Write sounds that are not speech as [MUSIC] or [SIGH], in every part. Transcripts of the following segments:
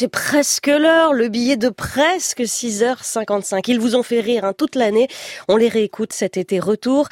c'est presque l'heure, le billet de presque 6h55. Ils vous ont fait rire hein, toute l'année. On les réécoute cet été. Retour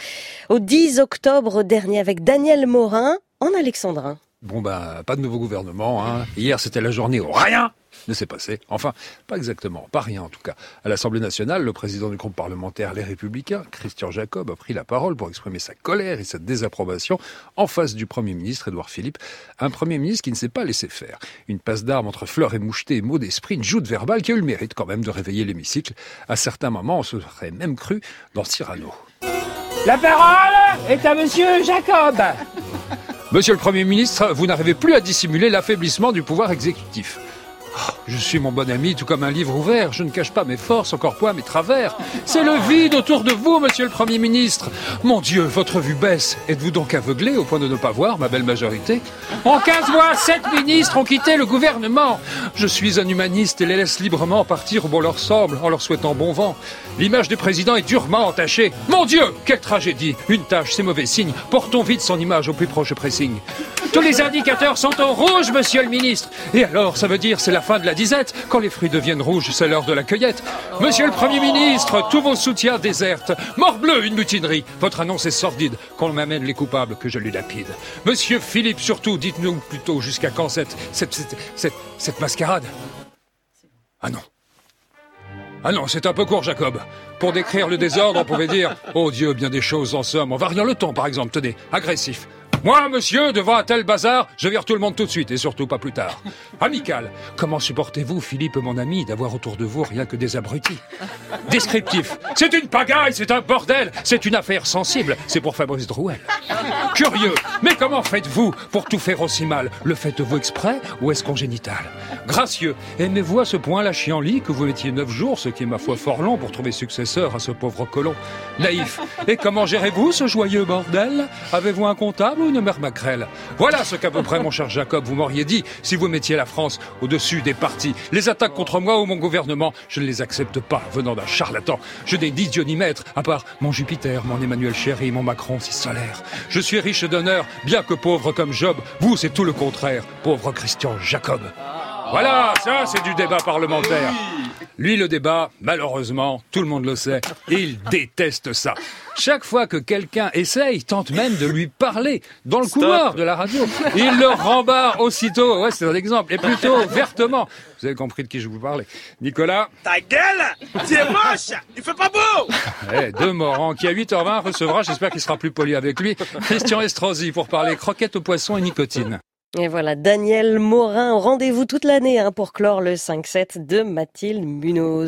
au 10 octobre dernier avec Daniel Morin en Alexandrin. Bon bah pas de nouveau gouvernement. Hein. Hier c'était la journée où rien ne s'est passé. Enfin, pas exactement, pas rien en tout cas. À l'Assemblée nationale, le président du groupe parlementaire Les Républicains, Christian Jacob, a pris la parole pour exprimer sa colère et sa désapprobation en face du Premier ministre Édouard Philippe, un Premier ministre qui ne s'est pas laissé faire. Une passe d'armes entre fleurs et moucheté et mots d'esprit, une joute verbale qui a eu le mérite quand même de réveiller l'hémicycle. À certains moments, on se serait même cru dans Cyrano. La parole est à Monsieur Jacob. Monsieur le Premier ministre, vous n'arrivez plus à dissimuler l'affaiblissement du pouvoir exécutif. Je suis mon bon ami, tout comme un livre ouvert. Je ne cache pas mes forces, encore point mes travers. C'est le vide autour de vous, monsieur le Premier ministre. Mon Dieu, votre vue baisse. Êtes-vous donc aveuglé au point de ne pas voir ma belle majorité? En 15 mois, sept ministres ont quitté le gouvernement. Je suis un humaniste et les laisse librement partir où bon leur semble, en leur souhaitant bon vent. L'image du président est durement entachée. Mon Dieu, quelle tragédie Une tâche, c'est mauvais signe. Portons vite son image au plus proche pressing. Tous les indicateurs sont au rouge, monsieur le ministre. Et alors, ça veut dire c'est la fin de la disette. Quand les fruits deviennent rouges, c'est l'heure de la cueillette. Monsieur le Premier ministre, tous vos soutiens désertent. Morbleu, une mutinerie. Votre annonce est sordide. Qu'on m'amène les coupables, que je lui lapide. Monsieur Philippe, surtout, dites-nous plutôt jusqu'à quand cette, cette, cette, cette, cette mascarade? Ah non. Ah non, c'est un peu court, Jacob. Pour décrire le désordre, on pouvait dire Oh Dieu, bien des choses en somme. En variant le ton, par exemple, tenez, agressif. Moi, monsieur, devant un tel bazar, je vire tout le monde tout de suite et surtout pas plus tard. [LAUGHS] Amical, comment supportez-vous, Philippe, mon ami, d'avoir autour de vous rien que des abrutis? Descriptif, c'est une pagaille, c'est un bordel, c'est une affaire sensible, c'est pour Fabrice Drouel. [LAUGHS] Curieux, mais comment faites-vous pour tout faire aussi mal? Le faites-vous exprès ou est-ce congénital? Gracieux, aimez-vous à ce point la chienlit que vous mettiez neuf jours, ce qui est ma foi fort long pour trouver successeur à ce pauvre colon? Naïf, et comment gérez-vous ce joyeux bordel? Avez-vous un comptable une Voilà ce qu'à peu près, mon cher Jacob, vous m'auriez dit si vous mettiez la France au-dessus des partis. Les attaques contre moi ou mon gouvernement, je ne les accepte pas venant d'un charlatan. Je n'ai ni Dieu ni maître, à part mon Jupiter, mon Emmanuel Chéri, mon Macron si solaire. Je suis riche d'honneur, bien que pauvre comme Job. Vous, c'est tout le contraire, pauvre Christian Jacob. Voilà, ça c'est du débat parlementaire. Lui, le débat, malheureusement, tout le monde le sait, il [LAUGHS] déteste ça. Chaque fois que quelqu'un essaye, tente même de lui parler dans le couloir de la radio, il le rembarre aussitôt. Ouais, c'est un exemple. Et plutôt vertement. Vous avez compris de qui je vous parlais. Nicolas Ta gueule C'est moche Il fait pas beau eh, De Morand, qui à 8h20 recevra, j'espère qu'il sera plus poli avec lui, Christian Estrosi pour parler croquettes au poisson et nicotine. Et voilà, Daniel Morin, rendez-vous toute l'année hein, pour clore le 5-7 de Mathilde Munoz.